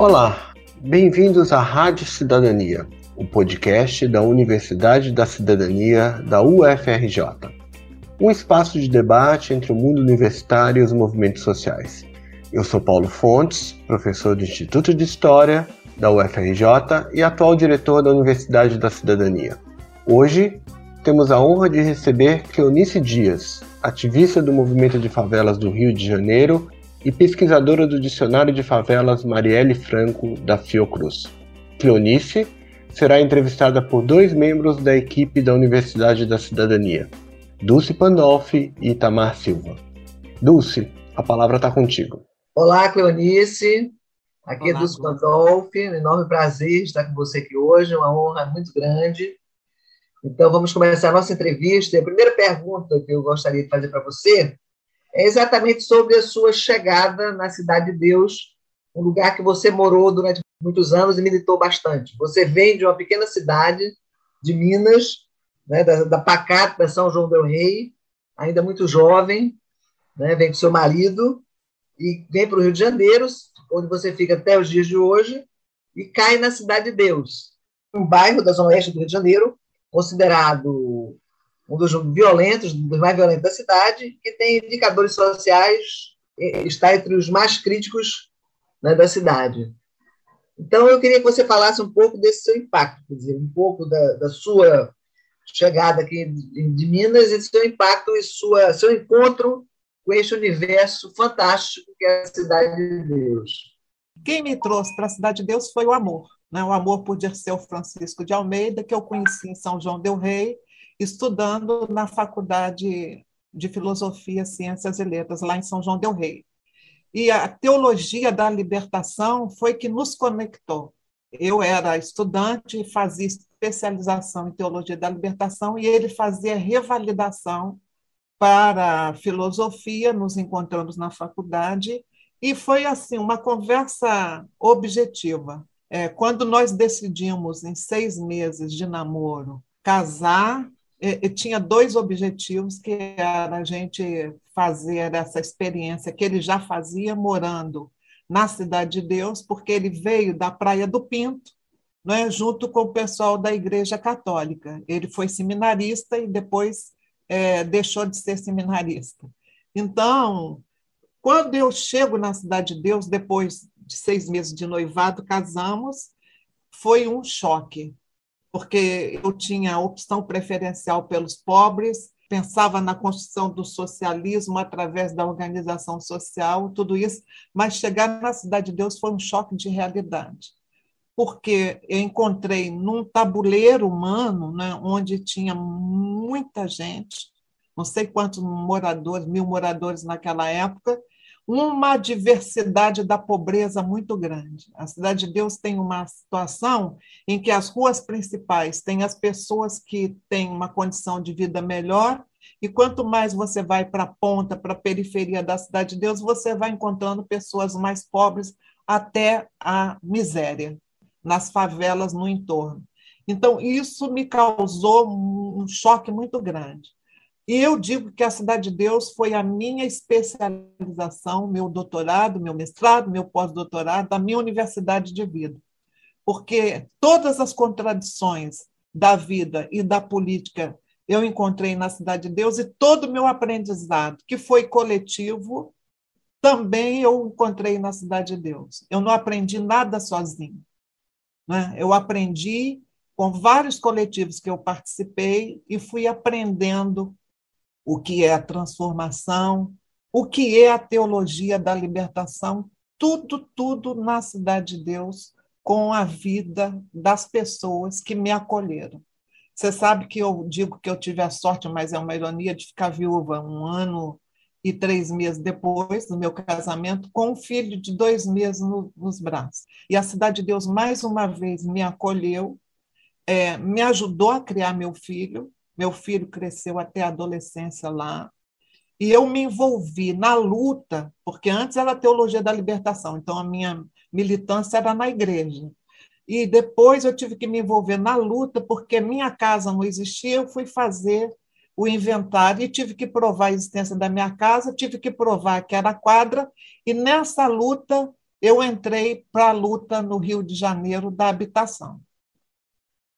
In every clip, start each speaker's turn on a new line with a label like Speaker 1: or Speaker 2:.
Speaker 1: Olá, bem-vindos à Rádio Cidadania, o podcast da Universidade da Cidadania da UFRJ. Um espaço de debate entre o mundo universitário e os movimentos sociais. Eu sou Paulo Fontes, professor do Instituto de História da UFRJ e atual diretor da Universidade da Cidadania. Hoje temos a honra de receber Cleonice Dias, ativista do movimento de favelas do Rio de Janeiro e pesquisadora do Dicionário de Favelas Marielle Franco, da Fiocruz. Cleonice será entrevistada por dois membros da equipe da Universidade da Cidadania, Dulce Pandolfi e Itamar Silva. Dulce, a palavra está contigo.
Speaker 2: Olá, Cleonice. Aqui é Olá, é Dulce Pandolfi. Um enorme prazer estar com você aqui hoje, uma honra muito grande. Então, vamos começar a nossa entrevista. A primeira pergunta que eu gostaria de fazer para você é exatamente sobre a sua chegada na Cidade de Deus, um lugar que você morou durante muitos anos e militou bastante. Você vem de uma pequena cidade de Minas, né, da, da Pacata, São João del Rei, ainda muito jovem, né, vem com seu marido e vem para o Rio de Janeiro, onde você fica até os dias de hoje, e cai na Cidade de Deus, um bairro da Zona Oeste do Rio de Janeiro, considerado um dos violentos, dos mais violentos da cidade, que tem indicadores sociais, está entre os mais críticos né, da cidade. Então, eu queria que você falasse um pouco desse seu impacto, quer dizer, um pouco da, da sua chegada aqui de Minas e seu impacto e sua, seu encontro com este universo fantástico que é a Cidade de Deus.
Speaker 3: Quem me trouxe para a Cidade de Deus foi o amor né, o amor por Dirceu Francisco de Almeida, que eu conheci em São João del Rei, estudando na Faculdade de Filosofia, Ciências e Letras, lá em São João del Rei. E a teologia da libertação foi que nos conectou. Eu era estudante, fazia especialização em teologia da libertação e ele fazia revalidação para filosofia, nos encontramos na faculdade e foi assim uma conversa objetiva. É, quando nós decidimos, em seis meses de namoro, casar, tinha dois objetivos, que era a gente fazer essa experiência que ele já fazia morando na Cidade de Deus, porque ele veio da Praia do Pinto, não é, junto com o pessoal da Igreja Católica. Ele foi seminarista e depois é, deixou de ser seminarista. Então, quando eu chego na Cidade de Deus, depois de seis meses de noivado, casamos, foi um choque, porque eu tinha opção preferencial pelos pobres, pensava na construção do socialismo através da organização social, tudo isso, mas chegar na Cidade de Deus foi um choque de realidade, porque eu encontrei num tabuleiro humano, né, onde tinha muita gente, não sei quantos moradores, mil moradores naquela época, uma diversidade da pobreza muito grande. A Cidade de Deus tem uma situação em que as ruas principais têm as pessoas que têm uma condição de vida melhor, e quanto mais você vai para a ponta, para a periferia da Cidade de Deus, você vai encontrando pessoas mais pobres até a miséria, nas favelas no entorno. Então, isso me causou um choque muito grande. E eu digo que a Cidade de Deus foi a minha especialização, meu doutorado, meu mestrado, meu pós-doutorado, da minha universidade de vida. Porque todas as contradições da vida e da política eu encontrei na Cidade de Deus e todo o meu aprendizado, que foi coletivo, também eu encontrei na Cidade de Deus. Eu não aprendi nada sozinho. Né? Eu aprendi com vários coletivos que eu participei e fui aprendendo o que é a transformação, o que é a teologia da libertação, tudo, tudo na Cidade de Deus, com a vida das pessoas que me acolheram. Você sabe que eu digo que eu tive a sorte, mas é uma ironia, de ficar viúva um ano e três meses depois do meu casamento, com um filho de dois meses no, nos braços. E a Cidade de Deus, mais uma vez, me acolheu, é, me ajudou a criar meu filho, meu filho cresceu até a adolescência lá. E eu me envolvi na luta, porque antes era teologia da libertação, então a minha militância era na igreja. E depois eu tive que me envolver na luta, porque minha casa não existia, eu fui fazer o inventário e tive que provar a existência da minha casa, tive que provar que era quadra, e nessa luta eu entrei para a luta no Rio de Janeiro da habitação,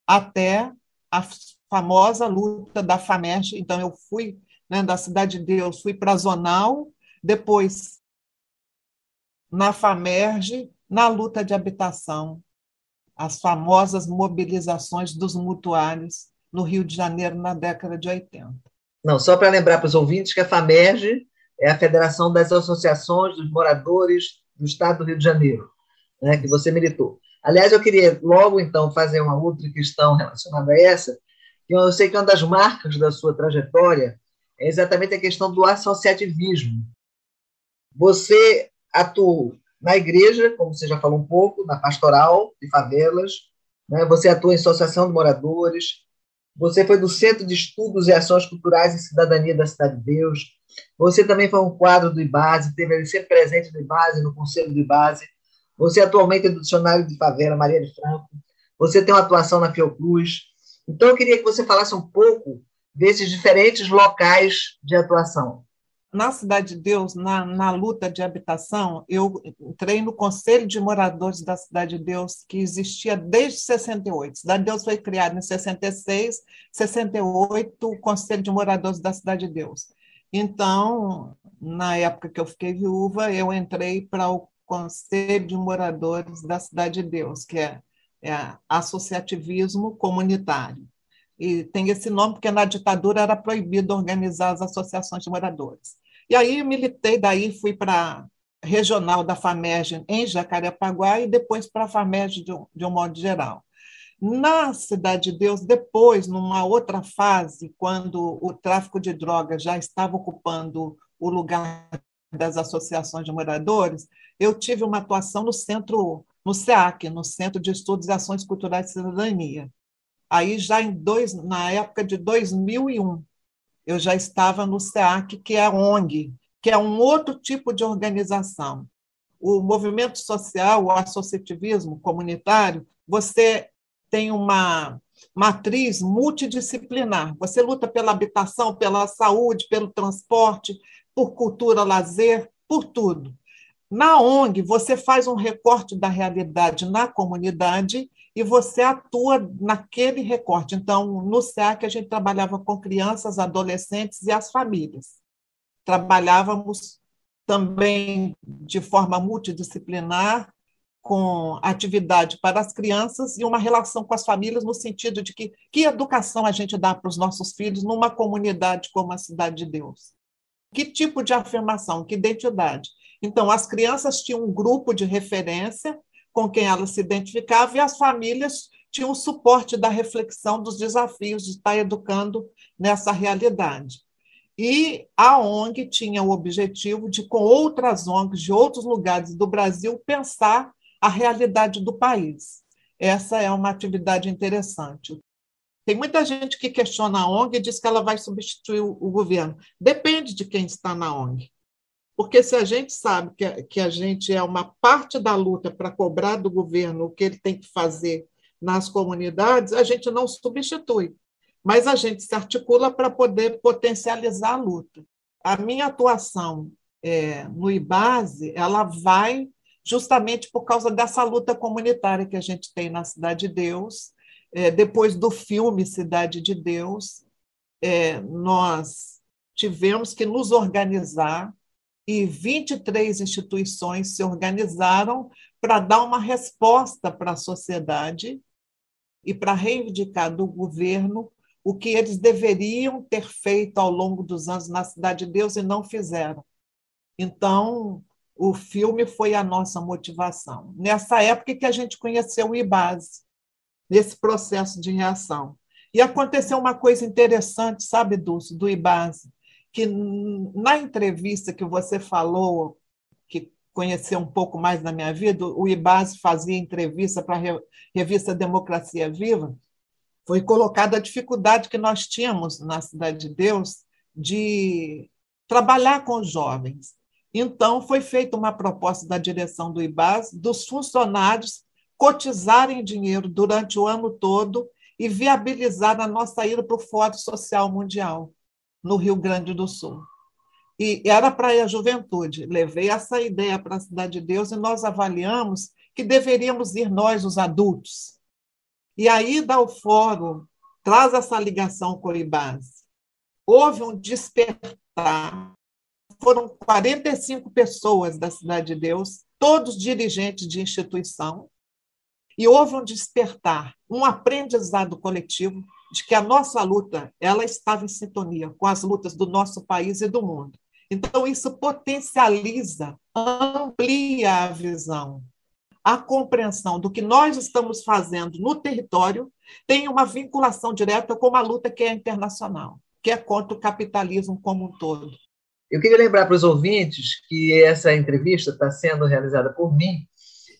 Speaker 3: até a famosa luta da FAMERG. Então, eu fui né, da Cidade de Deus, fui para a Zonal, depois na FAMERG, na luta de habitação, as famosas mobilizações dos mutuários no Rio de Janeiro na década de 80.
Speaker 2: Não, só para lembrar para os ouvintes que a FAMERG é a Federação das Associações dos Moradores do Estado do Rio de Janeiro, né, que você militou. Aliás, eu queria logo, então, fazer uma outra questão relacionada a essa, eu sei que uma das marcas da sua trajetória é exatamente a questão do associativismo. Você atuou na igreja, como você já falou um pouco, na pastoral de favelas, né? você atuou em associação de moradores, você foi do Centro de Estudos e Ações Culturais e Cidadania da Cidade de Deus, você também foi um quadro do IBASE, teve sempre presente no IBASE, no Conselho do IBASE, você atualmente é do Dicionário de Favela, Maria de Franco, você tem uma atuação na Fiocruz, então eu queria que você falasse um pouco desses diferentes locais de atuação
Speaker 3: na Cidade de Deus, na, na luta de habitação, eu entrei no Conselho de Moradores da Cidade de Deus, que existia desde 68. A Cidade de Deus foi criada em 66, 68, o Conselho de Moradores da Cidade de Deus. Então, na época que eu fiquei viúva, eu entrei para o Conselho de Moradores da Cidade de Deus, que é, é associativismo comunitário e tem esse nome porque na ditadura era proibido organizar as associações de moradores. E aí militei, daí fui para regional da FAMERG em Jacarepaguá e depois para a FAMERG de, de um modo geral. Na Cidade de Deus, depois, numa outra fase, quando o tráfico de drogas já estava ocupando o lugar das associações de moradores, eu tive uma atuação no centro, no SEAC, no Centro de Estudos e Ações Culturais de Cidadania. Aí já em dois, na época de 2001, eu já estava no SEAC, que é a ONG, que é um outro tipo de organização. O movimento social, o associativismo comunitário, você tem uma matriz multidisciplinar. Você luta pela habitação, pela saúde, pelo transporte, por cultura, lazer, por tudo. Na ONG, você faz um recorte da realidade na comunidade e você atua naquele recorte. Então, no SEAC, a gente trabalhava com crianças, adolescentes e as famílias. Trabalhávamos também de forma multidisciplinar, com atividade para as crianças e uma relação com as famílias, no sentido de que, que educação a gente dá para os nossos filhos numa comunidade como a Cidade de Deus? Que tipo de afirmação, que identidade? Então, as crianças tinham um grupo de referência com quem ela se identificava, e as famílias tinham o suporte da reflexão dos desafios de estar educando nessa realidade. E a ONG tinha o objetivo de, com outras ONGs de outros lugares do Brasil, pensar a realidade do país. Essa é uma atividade interessante. Tem muita gente que questiona a ONG e diz que ela vai substituir o governo. Depende de quem está na ONG. Porque se a gente sabe que a, que a gente é uma parte da luta para cobrar do governo o que ele tem que fazer nas comunidades, a gente não substitui, mas a gente se articula para poder potencializar a luta. A minha atuação é, no IBASE, ela vai justamente por causa dessa luta comunitária que a gente tem na Cidade de Deus, é, depois do filme Cidade de Deus, é, nós tivemos que nos organizar e 23 instituições se organizaram para dar uma resposta para a sociedade e para reivindicar do governo o que eles deveriam ter feito ao longo dos anos na Cidade de Deus e não fizeram. Então, o filme foi a nossa motivação. Nessa época que a gente conheceu o IBASE, nesse processo de reação. E aconteceu uma coisa interessante, sabe, Dulce, do IBASE que na entrevista que você falou, que conheceu um pouco mais da minha vida, o IBAS fazia entrevista para a revista Democracia Viva, foi colocada a dificuldade que nós tínhamos na Cidade de Deus de trabalhar com os jovens. Então, foi feita uma proposta da direção do IBAS dos funcionários cotizarem dinheiro durante o ano todo e viabilizar a nossa ida para o Fórum Social Mundial no Rio Grande do Sul. e era para ir a juventude. Levei essa ideia para a Cidade de Deus e nós avaliamos que deveríamos ir nós, os adultos. E aí dá o fórum, traz essa ligação com Ibase. Houve um despertar. Foram 45 pessoas da Cidade de Deus, todos dirigentes de instituição, e houve um despertar, um aprendizado coletivo de que a nossa luta ela estava em sintonia com as lutas do nosso país e do mundo. Então, isso potencializa, amplia a visão. A compreensão do que nós estamos fazendo no território tem uma vinculação direta com uma luta que é internacional, que é contra o capitalismo como um todo.
Speaker 2: Eu queria lembrar para os ouvintes que essa entrevista está sendo realizada por mim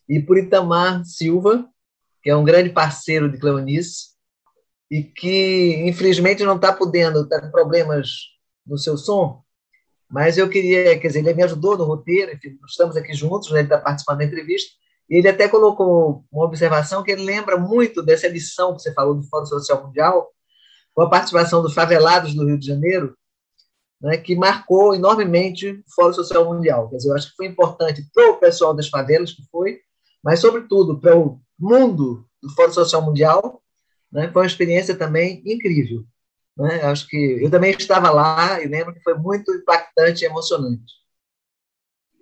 Speaker 2: e por Itamar Silva, que é um grande parceiro de Cleonice, e que infelizmente não está podendo, está com problemas no seu som, mas eu queria, quer dizer, ele me ajudou no roteiro, enfim, estamos aqui juntos, né, ele está participando da entrevista, e ele até colocou uma observação que ele lembra muito dessa edição que você falou do Fórum Social Mundial, com a participação dos favelados do Rio de Janeiro, né, que marcou enormemente o Fórum Social Mundial. Quer dizer, eu acho que foi importante para o pessoal das favelas, que foi, mas, sobretudo, para o mundo do Fórum Social Mundial, né, foi uma experiência também incrível. Né? Acho que eu também estava lá e lembro que foi muito impactante e emocionante.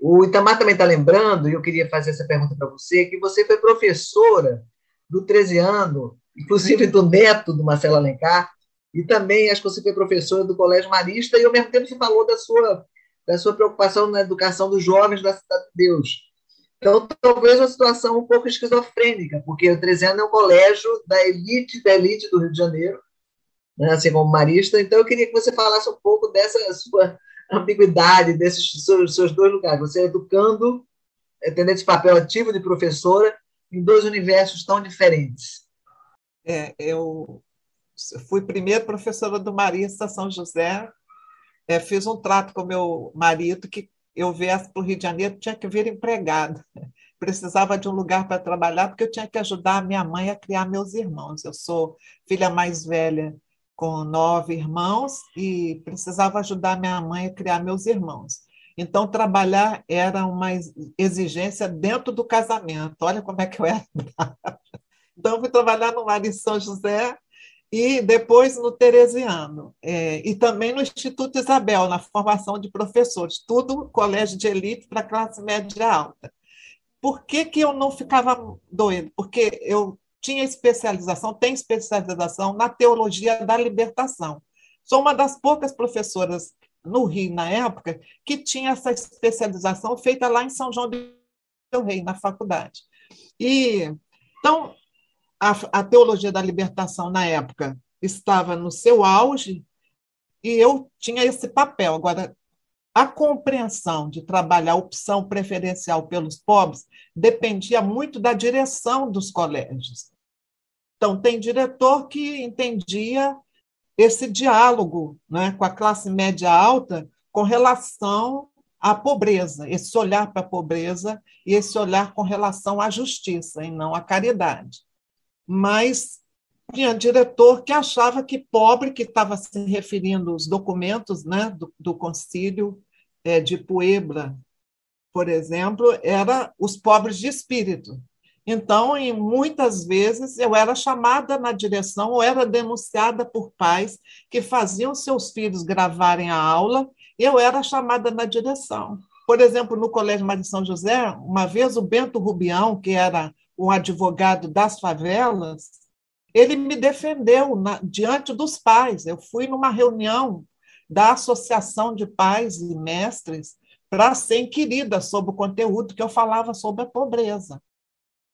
Speaker 2: O Itamar também está lembrando, e eu queria fazer essa pergunta para você, que você foi professora do 13 ano, inclusive do neto do Marcelo Alencar, e também acho que você foi professora do Colégio Marista, e ao mesmo tempo você falou da sua, da sua preocupação na educação dos jovens da Cidade de Deus. Então, talvez uma situação um pouco esquizofrênica, porque o 13 anos é um colégio da elite da elite do Rio de Janeiro, né, assim como marista. Então, eu queria que você falasse um pouco dessa sua ambiguidade, desses seus, seus dois lugares. Você educando, tendo esse papel ativo de professora, em dois universos tão diferentes.
Speaker 3: É, eu fui primeiro professora do Marista São José, é, fiz um trato com meu marido que eu viesse para o Rio de Janeiro, tinha que vir empregado. Precisava de um lugar para trabalhar, porque eu tinha que ajudar a minha mãe a criar meus irmãos. Eu sou filha mais velha com nove irmãos e precisava ajudar minha mãe a criar meus irmãos. Então, trabalhar era uma exigência dentro do casamento. Olha como é que eu era. Então, eu fui trabalhar no Lar em São José e depois no Teresiano. É, e também no Instituto Isabel, na formação de professores. Tudo colégio de elite para classe média alta. Por que, que eu não ficava doido? Porque eu tinha especialização, tem especialização na teologia da libertação. Sou uma das poucas professoras no Rio, na época, que tinha essa especialização feita lá em São João do Rei, na faculdade. E, então, a, a teologia da libertação, na época, estava no seu auge, e eu tinha esse papel. Agora, a compreensão de trabalhar opção preferencial pelos pobres dependia muito da direção dos colégios. Então, tem diretor que entendia esse diálogo né, com a classe média alta com relação à pobreza, esse olhar para a pobreza e esse olhar com relação à justiça e não à caridade. Mas tinha diretor que achava que pobre, que estava se referindo aos documentos né, do, do concílio é, de Puebla, por exemplo, era os pobres de espírito. Então, em muitas vezes, eu era chamada na direção ou era denunciada por pais que faziam seus filhos gravarem a aula, eu era chamada na direção. Por exemplo, no Colégio Maria São José, uma vez o Bento Rubião, que era um advogado das favelas, ele me defendeu na, diante dos pais. Eu fui numa reunião da Associação de Pais e Mestres para ser inquirida sobre o conteúdo que eu falava sobre a pobreza.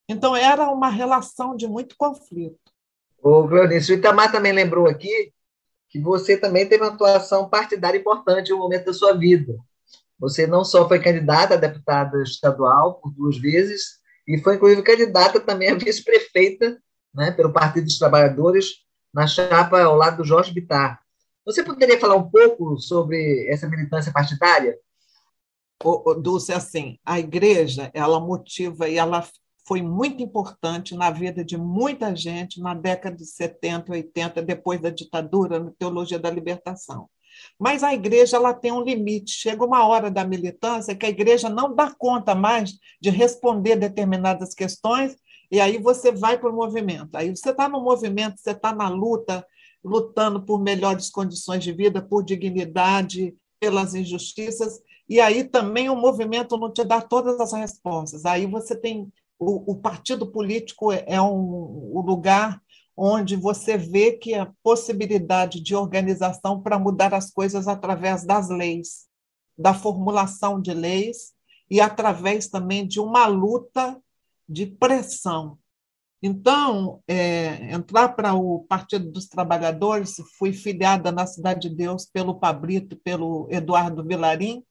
Speaker 3: Então, era uma relação de muito conflito.
Speaker 2: O Cleonice, o Itamar também lembrou aqui que você também teve uma atuação partidária importante no momento da sua vida. Você não só foi candidata a deputada estadual por duas vezes, e foi, inclusive, candidata também a vice-prefeita né, pelo Partido dos Trabalhadores, na chapa ao lado do Jorge Bittar. Você poderia falar um pouco sobre essa militância partidária?
Speaker 3: O, o Dulce, assim, a igreja, ela motiva e ela foi muito importante na vida de muita gente na década de 70, 80, depois da ditadura, na teologia da libertação. Mas a igreja ela tem um limite. Chega uma hora da militância que a igreja não dá conta mais de responder determinadas questões, e aí você vai para o movimento. Aí você está no movimento, você está na luta, lutando por melhores condições de vida, por dignidade, pelas injustiças, e aí também o movimento não te dá todas as respostas. Aí você tem. O, o partido político é um, um lugar onde você vê que a possibilidade de organização para mudar as coisas através das leis, da formulação de leis e através também de uma luta de pressão. Então, é, entrar para o Partido dos Trabalhadores, fui filiada na Cidade de Deus pelo Pabrito, pelo Eduardo Vilarim,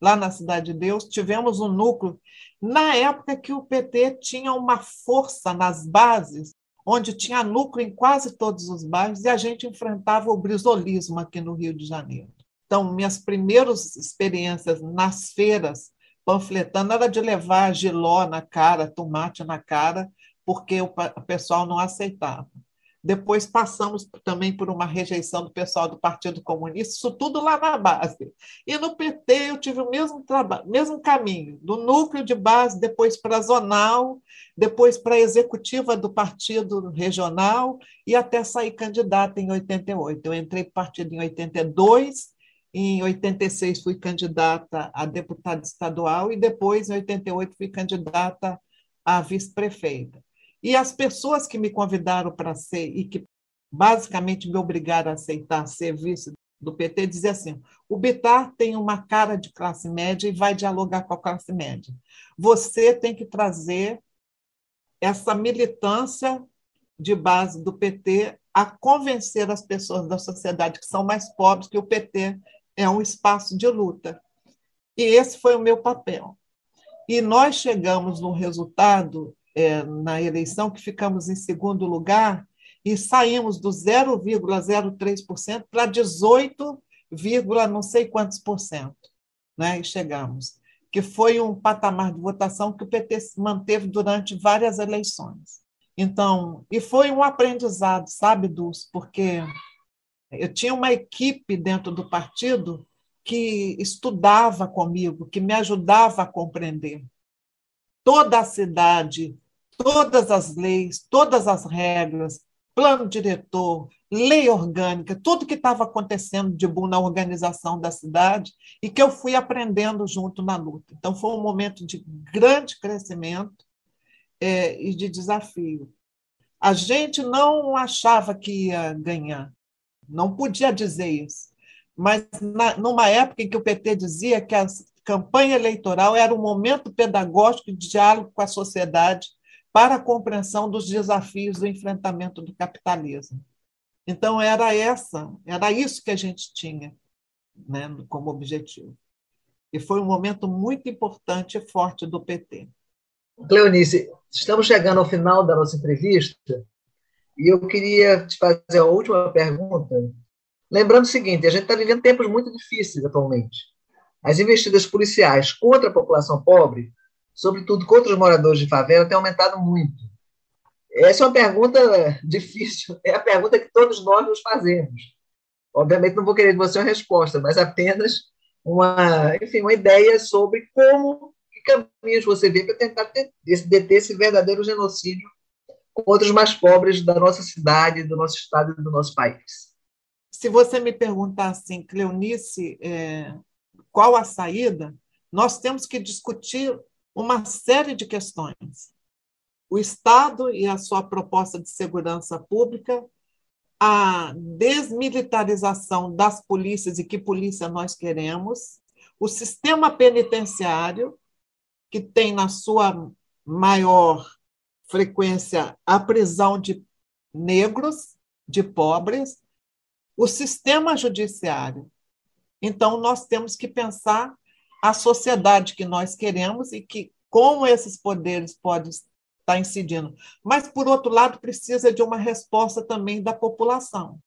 Speaker 3: lá na Cidade de Deus, tivemos um núcleo, na época que o PT tinha uma força nas bases, onde tinha núcleo em quase todos os bairros, e a gente enfrentava o brisolismo aqui no Rio de Janeiro. Então, minhas primeiras experiências nas feiras, panfletando, era de levar giló na cara, tomate na cara, porque o pessoal não aceitava. Depois passamos também por uma rejeição do pessoal do Partido Comunista, isso tudo lá na base. E no PT eu tive o mesmo trabalho, mesmo caminho, do núcleo de base, depois para zonal, depois para a executiva do partido regional e até sair candidata em 88. Eu entrei para partido em 82, em 86 fui candidata a deputada estadual e depois em 88 fui candidata a vice-prefeita. E as pessoas que me convidaram para ser e que basicamente me obrigaram a aceitar ser vice do PT diziam assim: o Bitar tem uma cara de classe média e vai dialogar com a classe média. Você tem que trazer essa militância de base do PT a convencer as pessoas da sociedade que são mais pobres que o PT é um espaço de luta. E esse foi o meu papel. E nós chegamos no resultado é, na eleição, que ficamos em segundo lugar e saímos do 0,03% para 18, não sei quantos por cento, né? E chegamos, que foi um patamar de votação que o PT manteve durante várias eleições. Então, e foi um aprendizado, sabe, Dulce, porque eu tinha uma equipe dentro do partido que estudava comigo, que me ajudava a compreender. Toda a cidade todas as leis, todas as regras, plano diretor, lei orgânica, tudo que estava acontecendo de bom na organização da cidade e que eu fui aprendendo junto na luta. Então, foi um momento de grande crescimento é, e de desafio. A gente não achava que ia ganhar, não podia dizer isso, mas na, numa época em que o PT dizia que a campanha eleitoral era um momento pedagógico de diálogo com a sociedade para a compreensão dos desafios do enfrentamento do capitalismo. Então era essa, era isso que a gente tinha, né, como objetivo. E foi um momento muito importante e forte do PT.
Speaker 2: Cleonice, estamos chegando ao final da nossa entrevista e eu queria te fazer a última pergunta, lembrando o seguinte: a gente está vivendo tempos muito difíceis atualmente. As investidas policiais contra a população pobre sobretudo contra os moradores de favela, tem aumentado muito. Essa é uma pergunta difícil, é a pergunta que todos nós nos fazemos. Obviamente, não vou querer de você uma resposta, mas apenas uma, enfim, uma ideia sobre como, que caminhos você vê para tentar deter esse verdadeiro genocídio contra os mais pobres da nossa cidade, do nosso estado e do nosso país.
Speaker 3: Se você me perguntar assim, Cleonice, é, qual a saída, nós temos que discutir uma série de questões. O Estado e a sua proposta de segurança pública, a desmilitarização das polícias e que polícia nós queremos, o sistema penitenciário, que tem na sua maior frequência a prisão de negros, de pobres, o sistema judiciário. Então, nós temos que pensar a sociedade que nós queremos e que como esses poderes podem estar incidindo. Mas, por outro lado, precisa de uma resposta também da população,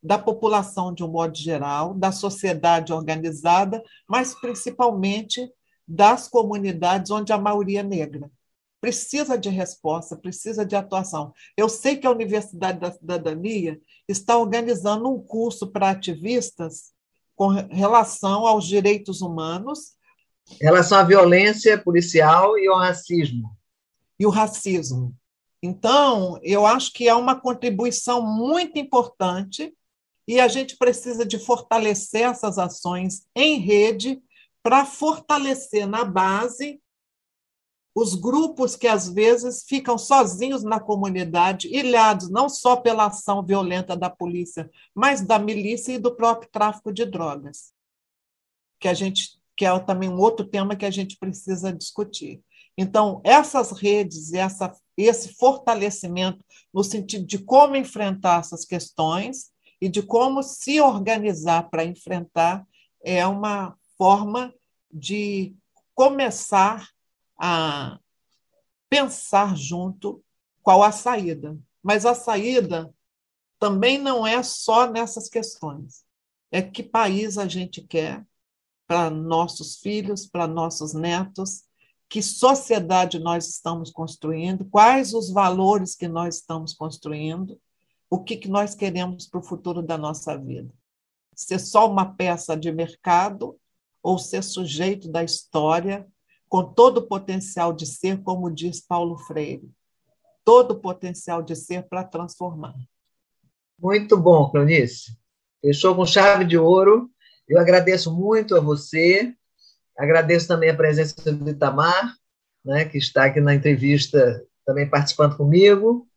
Speaker 3: da população de um modo geral, da sociedade organizada, mas principalmente das comunidades onde a maioria é negra. Precisa de resposta, precisa de atuação. Eu sei que a Universidade da Cidadania está organizando um curso para ativistas com relação aos direitos humanos.
Speaker 2: Em relação à violência policial e ao racismo.
Speaker 3: E o racismo. Então, eu acho que é uma contribuição muito importante e a gente precisa de fortalecer essas ações em rede para fortalecer na base os grupos que às vezes ficam sozinhos na comunidade, ilhados não só pela ação violenta da polícia, mas da milícia e do próprio tráfico de drogas, que a gente que é também um outro tema que a gente precisa discutir. Então, essas redes e essa, esse fortalecimento no sentido de como enfrentar essas questões e de como se organizar para enfrentar é uma forma de começar a pensar junto qual a saída. Mas a saída também não é só nessas questões. É que país a gente quer para nossos filhos, para nossos netos, que sociedade nós estamos construindo, quais os valores que nós estamos construindo, o que, que nós queremos para o futuro da nossa vida. Ser só uma peça de mercado ou ser sujeito da história com todo o potencial de ser, como diz Paulo Freire, todo o potencial de ser para transformar.
Speaker 2: Muito bom, Clonice. Fechou com chave de ouro. Eu agradeço muito a você, agradeço também a presença do Itamar, né, que está aqui na entrevista também participando comigo.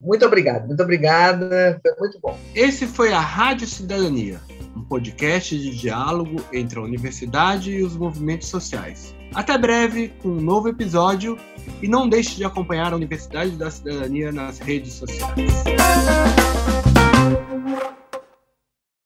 Speaker 2: Muito obrigado, muito obrigada, foi muito bom.
Speaker 1: Esse foi a Rádio Cidadania, um podcast de diálogo entre a universidade e os movimentos sociais. Até breve com um novo episódio e não deixe de acompanhar a Universidade da Cidadania nas redes sociais.